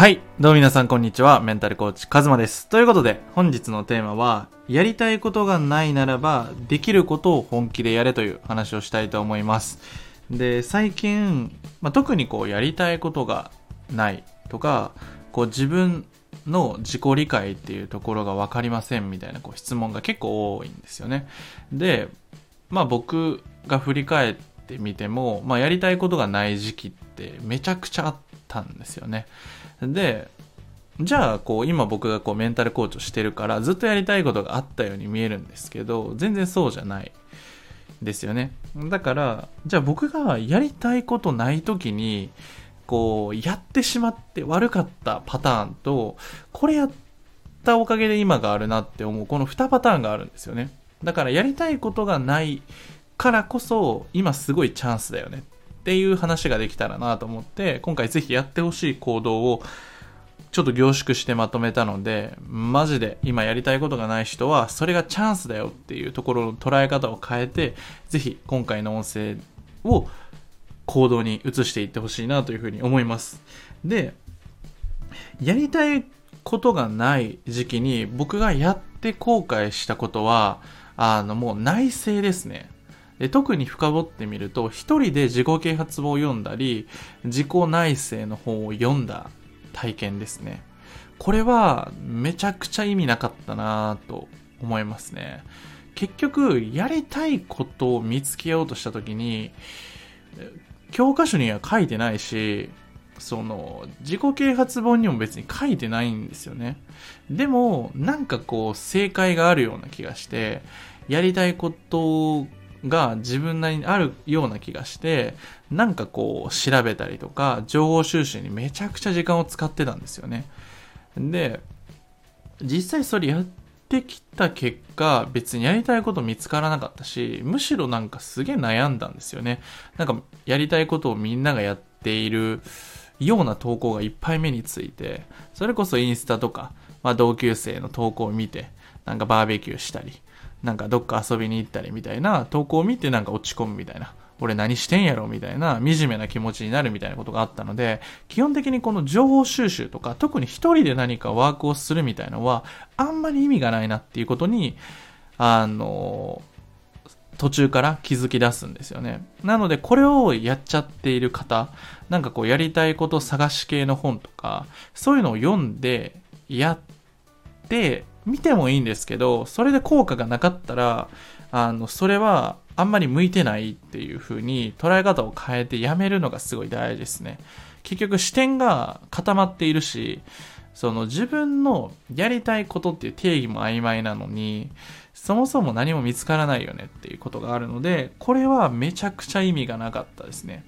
はい。どうも皆さんこんにちは。メンタルコーチ、カズマです。ということで、本日のテーマは、やりたいことがないならば、できることを本気でやれという話をしたいと思います。で、最近、まあ、特にこう、やりたいことがないとか、こう、自分の自己理解っていうところが分かりませんみたいなこう質問が結構多いんですよね。で、まあ僕が振り返ってみても、まあやりたいことがない時期ってめちゃくちゃあったんですよね。で、じゃあこう今僕がこうメンタルコーチをしてるからずっとやりたいことがあったように見えるんですけど、全然そうじゃないですよね。だから、じゃあ僕がやりたいことない時に、こう、やってしまって悪かったパターンと、これやったおかげで今があるなって思う、この2パターンがあるんですよね。だからやりたいことがないからこそ、今すごいチャンスだよねっっていう話ができたらなと思って、今回ぜひやってほしい行動をちょっと凝縮してまとめたので、マジで今やりたいことがない人は、それがチャンスだよっていうところの捉え方を変えて、ぜひ今回の音声を行動に移していってほしいなというふうに思います。で、やりたいことがない時期に僕がやって後悔したことは、あのもう内省ですね。で特に深掘ってみると、一人で自己啓発本を読んだり、自己内省の本を読んだ体験ですね。これはめちゃくちゃ意味なかったなぁと思いますね。結局、やりたいことを見つけようとした時に、教科書には書いてないし、その、自己啓発本にも別に書いてないんですよね。でも、なんかこう、正解があるような気がして、やりたいことが自分なりにあるような気がして、なんかこう、調べたりとか、情報収集にめちゃくちゃ時間を使ってたんですよね。で、実際それやってきた結果、別にやりたいこと見つからなかったし、むしろなんかすげえ悩んだんですよね。なんか、やりたいことをみんながやっているような投稿がいっぱい目について、それこそインスタとか、まあ同級生の投稿を見て、なんかバーベキューしたり、なんかどっか遊びに行ったりみたいな投稿を見てなんか落ち込むみたいな。俺何してんやろみたいな惨めな気持ちになるみたいなことがあったので、基本的にこの情報収集とか、特に一人で何かワークをするみたいのは、あんまり意味がないなっていうことに、あの、途中から気づき出すんですよね。なので、これをやっちゃっている方、なんかこうやりたいこと探し系の本とか、そういうのを読んで、やって、見てもいいんですけど、それで効果がなかったら、あの、それはあんまり向いてないっていう風に捉え方を変えてやめるのがすごい大事ですね。結局視点が固まっているし、その自分のやりたいことっていう定義も曖昧なのに、そもそも何も見つからないよねっていうことがあるので、これはめちゃくちゃ意味がなかったですね。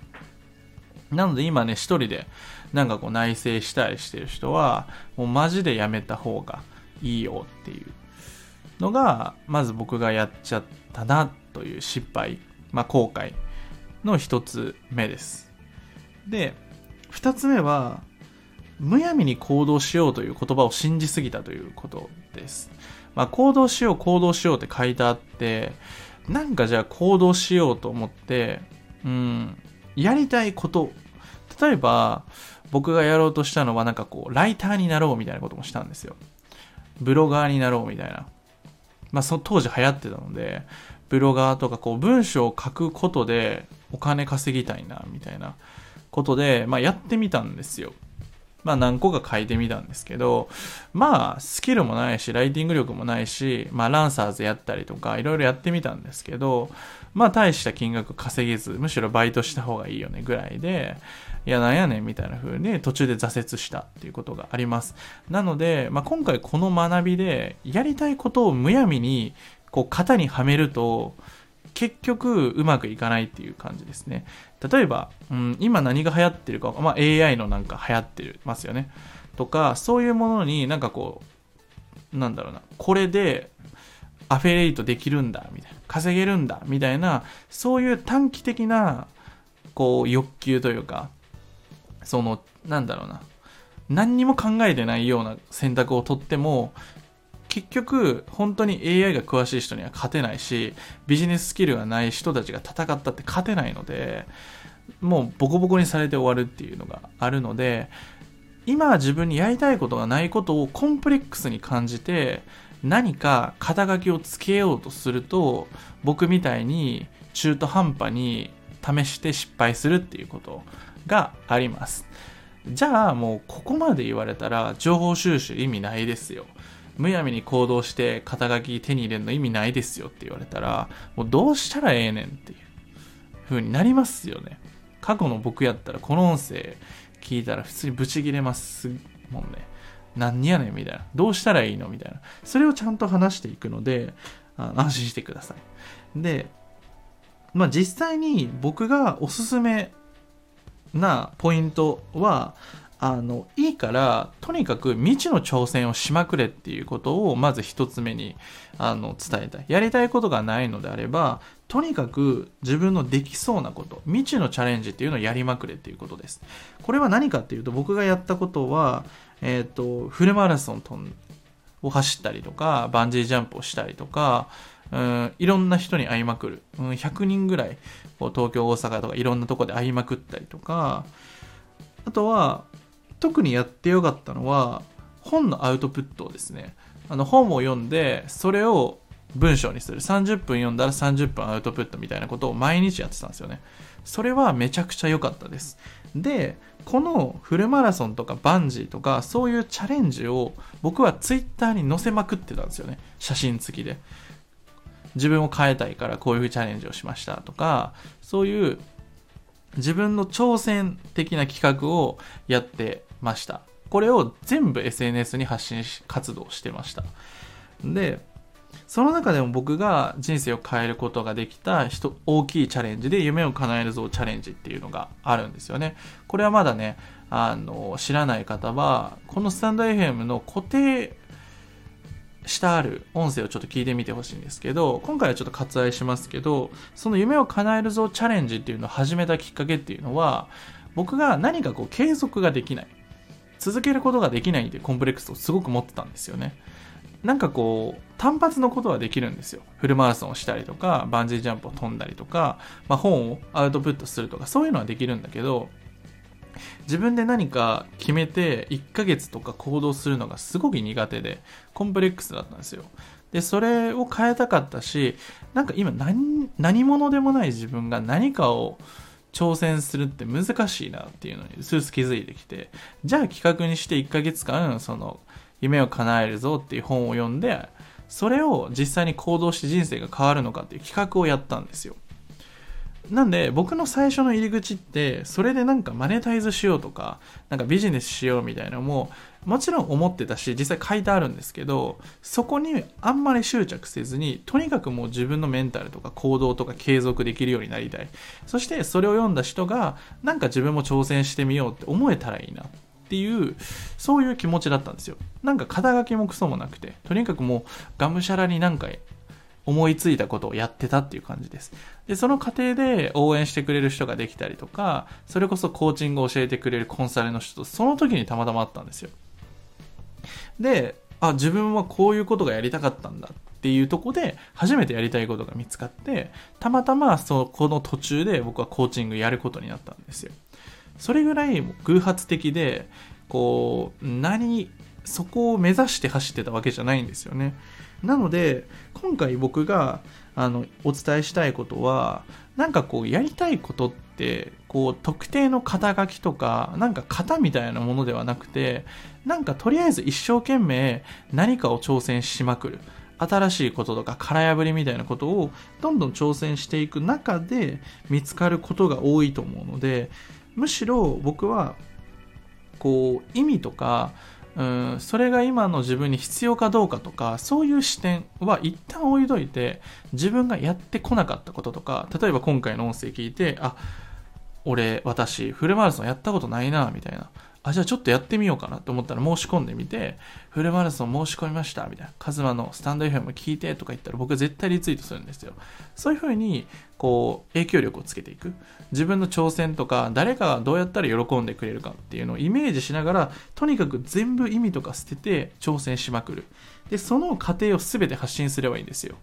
なので今ね、一人でなんかこう内省したりしてる人は、もうマジでやめた方がいいよっていうのが、まず僕がやっちゃったなという失敗、まあ後悔の一つ目です。で、二つ目は、むやみに行動しようという言葉を信じすぎたということです。まあ行動しよう、行動しようって書いてあって、なんかじゃあ行動しようと思って、うん、やりたいこと、例えば僕がやろうとしたのはなんかこう、ライターになろうみたいなこともしたんですよ。ブロガーになろうみたいな。まあその当時流行ってたので、ブロガーとかこう文章を書くことでお金稼ぎたいなみたいなことで、まあやってみたんですよ。まあ何個か書いてみたんですけど、まあスキルもないし、ライティング力もないし、まあランサーズやったりとかいろいろやってみたんですけど、まあ大した金額稼げず、むしろバイトした方がいいよねぐらいで、いやなんやねんみたいな風に途中で挫折したっていうことがあります。なので、まあ今回この学びで、やりたいことをむやみにこう型にはめると、結局うまくいかないっていう感じですね。例えば、うん、今何が流行ってるか、まあ、AI のなんか流行ってますよね。とか、そういうものになんかこう、なんだろうな、これでアフィリエイトできるんだ、みたいな、稼げるんだ、みたいな、そういう短期的な、こう、欲求というか、その、なんだろうな、何にも考えてないような選択を取っても、結局、本当に AI が詳しい人には勝てないし、ビジネススキルがない人たちが戦ったって勝てないので、もうボコボコにされて終わるっていうのがあるので、今は自分にやりたいことがないことをコンプレックスに感じて何か肩書きをつけようとすると僕みたいに中途半端に試して失敗するっていうことがあります。じゃあもうここまで言われたら情報収集意味ないですよ。むやみに行動して肩書き手に入れるの意味ないですよって言われたらもうどうしたらええねんっていう風になりますよね。過去の僕やったらこの音声聞いたら普通にブチギレますもんね。何やねんみたいな。どうしたらいいのみたいな。それをちゃんと話していくのであの安心してください。でまあ実際に僕がおすすめなポイントはあのいいからとにかく未知の挑戦をしまくれっていうことをまず一つ目にあの伝えたいやりたいことがないのであればとにかく自分のできそうなこと未知のチャレンジっていうのをやりまくれっていうことですこれは何かっていうと僕がやったことはえっ、ー、とフルマラソンを走ったりとかバンジージャンプをしたりとかうん、いろんな人に会いまくる。うん、100人ぐらい、こう東京、大阪とかいろんなとこで会いまくったりとか、あとは、特にやってよかったのは、本のアウトプットをですね、あの本を読んで、それを文章にする。30分読んだら30分アウトプットみたいなことを毎日やってたんですよね。それはめちゃくちゃ良かったです。で、このフルマラソンとかバンジーとかそういうチャレンジを僕はツイッターに載せまくってたんですよね。写真付きで。自分を変えたいからこういうチャレンジをしましたとか、そういう自分の挑戦的な企画をやってました。これを全部 SNS に発信し、活動してました。で、その中でも僕が人生を変えることができた人大きいチャレンジで夢を叶えるぞチャレンジっていうのがあるんですよね。これはまだね、あの、知らない方は、このスタンド FM の固定してある音声をちょっと聞いてみてほしいんですけど、今回はちょっと割愛しますけど、その夢を叶えるぞチャレンジっていうのを始めたきっかけっていうのは、僕が何かこう継続ができない。続けることができないっていうコンプレックスをすごく持ってたんですよね。なんかこう、単発のことはできるんですよ。フルマラソンをしたりとか、バンジージャンプを飛んだりとか、まあ、本をアウトプットするとか、そういうのはできるんだけど、自分で何か決めて1ヶ月とか行動するのがすごく苦手でコンプレックスだったんですよでそれを変えたかったしなんか今何何者でもない自分が何かを挑戦するって難しいなっていうのにスース気づいてきてじゃあ企画にして1ヶ月間その夢を叶えるぞっていう本を読んでそれを実際に行動して人生が変わるのかっていう企画をやったんですよ。なんで僕の最初の入り口ってそれでなんかマネタイズしようとかなんかビジネスしようみたいなのももちろん思ってたし実際書いてあるんですけどそこにあんまり執着せずにとにかくもう自分のメンタルとか行動とか継続できるようになりたい。そしてそれを読んだ人がなんか自分も挑戦してみようって思えたらいいなっていうそういう気持ちだったんですよ。なんか肩書きもクソもなくてとにかくもうがむしゃらになんか思いついたことをやってたっていう感じです。で、その過程で応援してくれる人ができたりとか、それこそコーチングを教えてくれるコンサルの人と、その時にたまたまあったんですよ。で、あ、自分はこういうことがやりたかったんだっていうとこで、初めてやりたいことが見つかって、たまたまそこの途中で僕はコーチングやることになったんですよ。それぐらい偶発的で、こう、何、そこを目指して走ってたわけじゃないんですよね。なので今回僕があのお伝えしたいことはなんかこうやりたいことってこう特定の肩書きとかなんか型みたいなものではなくてなんかとりあえず一生懸命何かを挑戦しまくる。新しいこととか殻破りみたいなことをどんどん挑戦していく中で見つかることが多いと思うのでむしろ僕はこう意味とかうんそれが今の自分に必要かどうかとかそういう視点は一旦置いといて自分がやってこなかったこととか例えば今回の音声聞いてあ俺私フルマラソンやったことないなみたいな。あ、じゃあちょっとやってみようかなと思ったら申し込んでみて、フルマラソン申し込みましたみたいな。カズマのスタンド FM 聞いてとか言ったら僕は絶対リツイートするんですよ。そういうふうに、こう、影響力をつけていく。自分の挑戦とか、誰かがどうやったら喜んでくれるかっていうのをイメージしながら、とにかく全部意味とか捨てて挑戦しまくる。で、その過程を全て発信すればいいんですよ。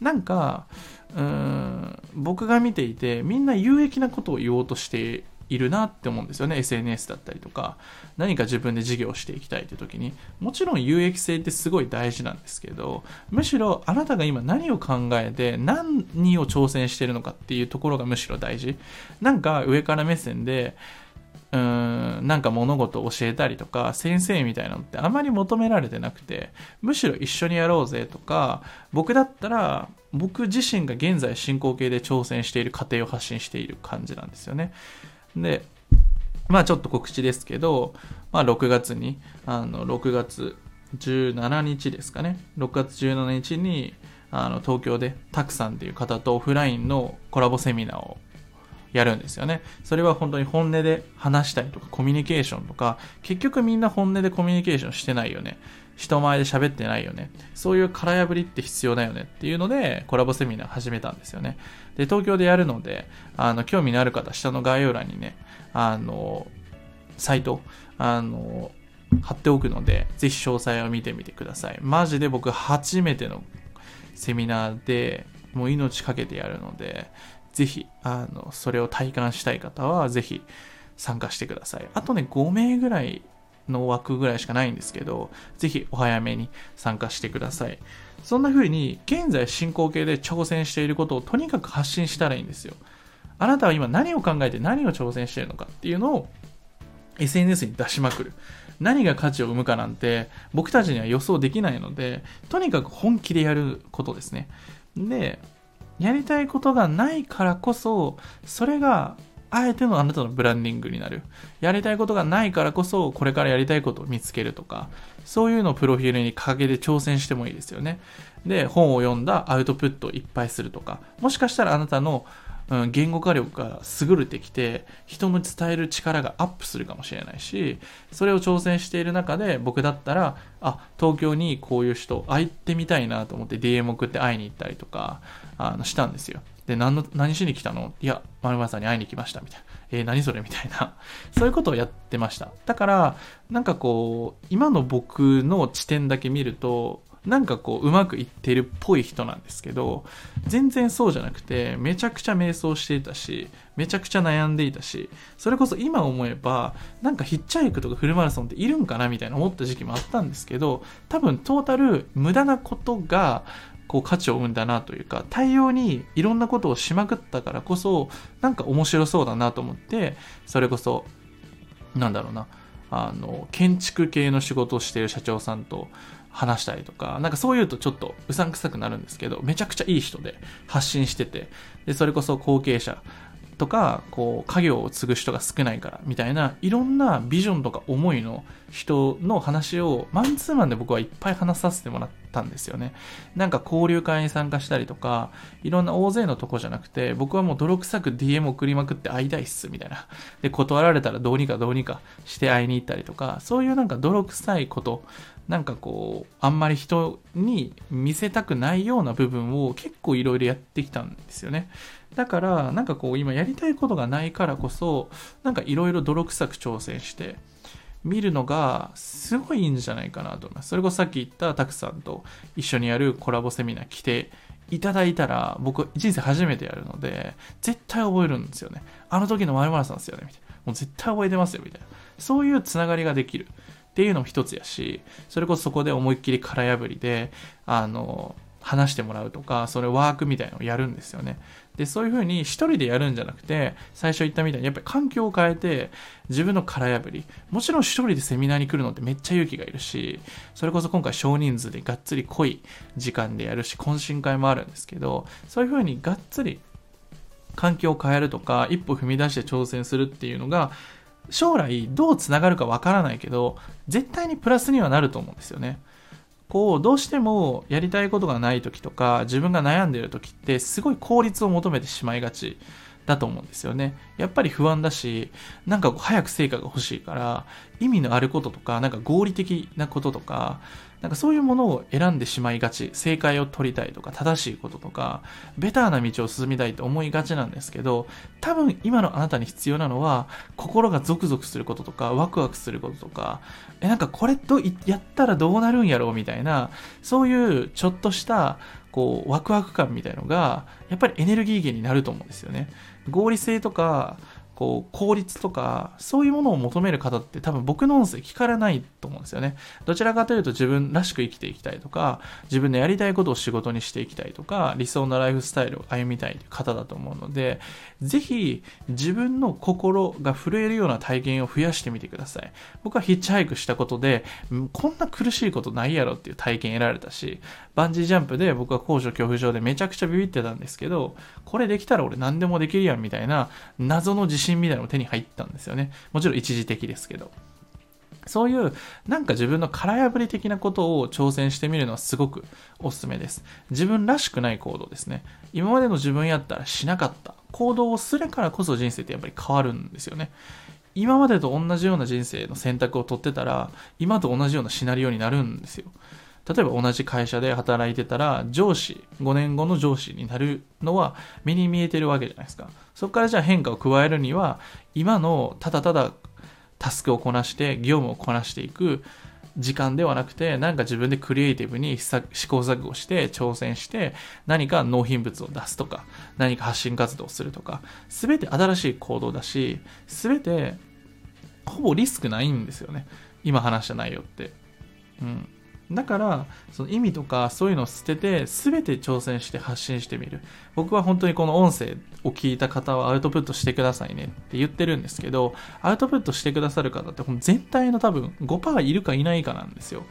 なんか、うーん、僕が見ていて、みんな有益なことを言おうとしているなって思うんですよね SNS だったりとか何か自分で事業をしていきたいという時に。もちろん有益性ってすごい大事なんですけどむしろあなたが今何を考えて何を挑戦してるのかっていうところがむしろ大事。なんか上から目線でうーんなんか物事を教えたりとか先生みたいなのってあまり求められてなくてむしろ一緒にやろうぜとか僕だったら僕自身が現在進行形で挑戦している過程を発信している感じなんですよね。でまあちょっと告知ですけど、まあ、6月にあの6月17日ですかね6月17日にあの東京でたくさんっていう方とオフラインのコラボセミナーをやるんですよね。それは本当に本音で話したりとかコミュニケーションとか、結局みんな本音でコミュニケーションしてないよね。人前で喋ってないよね。そういう空破りって必要だよねっていうので、コラボセミナー始めたんですよね。で、東京でやるので、あの、興味のある方、下の概要欄にね、あの、サイト、あの、貼っておくので、ぜひ詳細を見てみてください。マジで僕初めてのセミナーで、もう命かけてやるので、ぜひ、あの、それを体感したい方は、ぜひ参加してください。あとね、5名ぐらいの枠ぐらいしかないんですけど、ぜひお早めに参加してください。そんな風に、現在進行形で挑戦していることをとにかく発信したらいいんですよ。あなたは今何を考えて何を挑戦しているのかっていうのを SNS に出しまくる。何が価値を生むかなんて僕たちには予想できないので、とにかく本気でやることですね。で、やりたいことがないからこそ、それがあえてのあなたのブランディングになる。やりたいことがないからこそ、これからやりたいことを見つけるとか、そういうのをプロフィールに掲げて挑戦してもいいですよね。で、本を読んだアウトプットをいっぱいするとか、もしかしたらあなたのうん、言語化力が優れてきて人の伝える力がアップするかもしれないしそれを挑戦している中で僕だったらあ東京にこういう人会ってみたいなと思って DM 送って会いに行ったりとかあのしたんですよ。で何の何しに来たの？いや丸村さんに会いに来ましたみたいな。えー、何それ？みたいな。そういうことをやってました。だからなんかこう今の僕の地点だけ見るとなんかこううまくいってるっぽい人なんですけど全然そうじゃなくてめちゃくちゃ迷走していたしめちゃくちゃ悩んでいたしそれこそ今思えばなんかヒッチハイクとかフルマラソンっているんかなみたいな思った時期もあったんですけど多分トータル無駄なことがこう価値を生んだなというか大量にいろんなことをしまくったからこそなんか面白そうだなと思ってそれこそなんだろうなあの建築系の仕事をしている社長さんと話したりとか、なんかそういうとちょっとうさんくさくなるんですけど、めちゃくちゃいい人で発信してて、で、それこそ後継者とか、こう、家業を継ぐ人が少ないから、みたいな、いろんなビジョンとか思いの人の話を、マンツーマンで僕はいっぱい話させてもらってたんですよね。なんか交流会に参加したりとか、いろんな大勢のとこじゃなくて、僕はもう泥臭く DM 送りまくって会いたいっす、みたいな。で、断られたらどうにかどうにかして会いに行ったりとか、そういうなんか泥臭いことなんかこう、あんまり人に見せたくないような部分を結構いろいろやってきたんですよね。だから、なんかこう、今やりたいことがないからこそ、なんかいろいろ泥臭く挑戦して、見るのがすごいいいんじゃないかなと思います。それこそさっき言ったたくさんと一緒にやるコラボセミナー来ていただいたら、僕人生初めてやるので、絶対覚えるんですよね。あの時の〇〇さんですよね、みたいな。もう絶対覚えてますよ、みたいな。そういうつながりができる。っていうのも一つやし、それこそそこで思いっきり空破りで、あの、話してもらうとか、それワークみたいのをやるんですよね。で、そういうふうに一人でやるんじゃなくて、最初言ったみたいに、やっぱり環境を変えて、自分の空破り。もちろん一人でセミナーに来るのってめっちゃ勇気がいるし、それこそ今回少人数でがっつり濃い時間でやるし、懇親会もあるんですけど、そういうふうにがっつり環境を変えるとか、一歩踏み出して挑戦するっていうのが、将来どうつながるかわからないけど、絶対にプラスにはなると思うんですよね。こう、どうしてもやりたいことがない時とか、自分が悩んでいる時って、すごい効率を求めてしまいがちだと思うんですよね。やっぱり不安だし、なんか早く成果が欲しいから、意味のあることとか、なんか合理的なこととか、なんかそういうものを選んでしまいがち、正解を取りたいとか、正しいこととか、ベターな道を進みたいと思いがちなんですけど、多分今のあなたに必要なのは、心がゾクゾクすることとか、ワクワクすることとか、え、なんかこれとやったらどうなるんやろうみたいな、そういうちょっとした、こう、ワクワク感みたいのが、やっぱりエネルギー源になると思うんですよね。合理性とか、こう、効率とか、そういうものを求める方って多分僕の音声聞かれないと思うんですよね。どちらかというと自分らしく生きていきたいとか、自分のやりたいことを仕事にしていきたいとか、理想のライフスタイルを歩みたいという方だと思うので、ぜひ自分の心が震えるような体験を増やしてみてください。僕はヒッチハイクしたことで、こんな苦しいことないやろっていう体験得られたし、バンジージャンプで僕は高所恐怖症でめちゃくちゃビビってたんですけど、これできたら俺何でもできるやんみたいな謎の自信みたいなのが手に入ったんですよね。もちろん一時的ですけど。そういうなんか自分の殻破り的なことを挑戦してみるのはすごくおすすめです。自分らしくない行動ですね。今までの自分やったらしなかった行動をするからこそ人生ってやっぱり変わるんですよね。今までと同じような人生の選択を取ってたら、今と同じようなシナリオになるんですよ。例えば同じ会社で働いてたら、上司、5年後の上司になるのは目に見えてるわけじゃないですか。そこからじゃあ変化を加えるには、今のただただタスクをこなして、業務をこなしていく時間ではなくて、なんか自分でクリエイティブに試行錯誤して、挑戦して、何か納品物を出すとか、何か発信活動をするとか、すべて新しい行動だし、すべて、ほぼリスクないんですよね。今話した内容って。うん。だから、その意味とかそういうのを捨てて、全て挑戦して発信してみる。僕は本当にこの音声を聞いた方はアウトプットしてくださいねって言ってるんですけど、アウトプットしてくださる方って全体の多分5%いるかいないかなんですよ。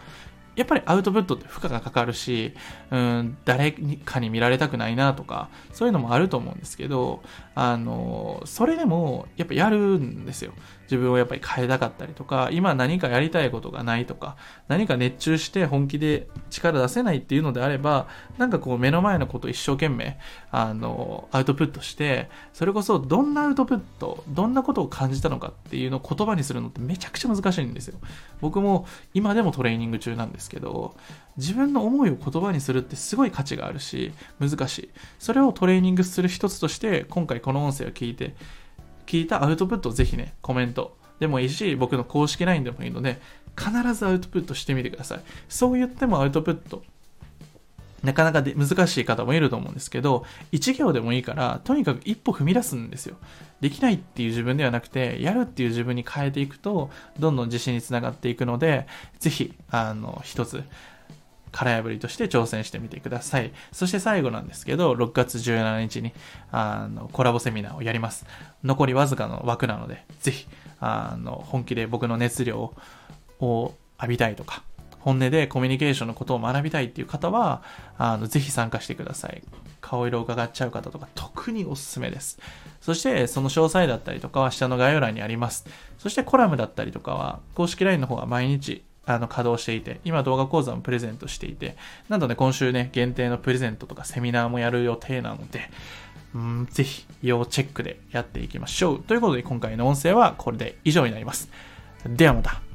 やっぱりアウトプットって負荷がかかるし、うん、誰かに見られたくないなとか、そういうのもあると思うんですけど、あの、それでもやっぱやるんですよ。自分をやっぱり変えたかったりとか、今何かやりたいことがないとか、何か熱中して本気で力出せないっていうのであれば、なんかこう目の前のこと一生懸命、あの、アウトプットして、それこそどんなアウトプット、どんなことを感じたのかっていうのを言葉にするのってめちゃくちゃ難しいんですよ。僕も今でもトレーニング中なんですけど、自分の思いを言葉にするってすごい価値があるし、難しい。それをトレーニングする一つとして、今回この音声を聞いて、聞いたアウトプットをぜひね、コメントでもいいし、僕の公式 LINE でもいいので、必ずアウトプットしてみてください。そう言ってもアウトプット、なかなかで難しい方もいると思うんですけど、1行でもいいから、とにかく一歩踏み出すんですよ。できないっていう自分ではなくて、やるっていう自分に変えていくと、どんどん自信につながっていくので、ぜひ、あの、一つ、殻破りとして挑戦してみてください。そして最後なんですけど、6月17日にあのコラボセミナーをやります。残りわずかの枠なので、ぜひあの本気で僕の熱量を浴びたいとか、本音でコミュニケーションのことを学びたいっていう方は、あのぜひ参加してください。顔色を伺っちゃう方とか特におすすめです。そしてその詳細だったりとかは下の概要欄にあります。そしてコラムだったりとかは公式 LINE の方が毎日あの稼働していて、今動画講座もプレゼントしていて、なんとね、今週ね、限定のプレゼントとかセミナーもやる予定なので、うん、ぜひ、要チェックでやっていきましょう。ということで、今回の音声はこれで以上になります。ではまた。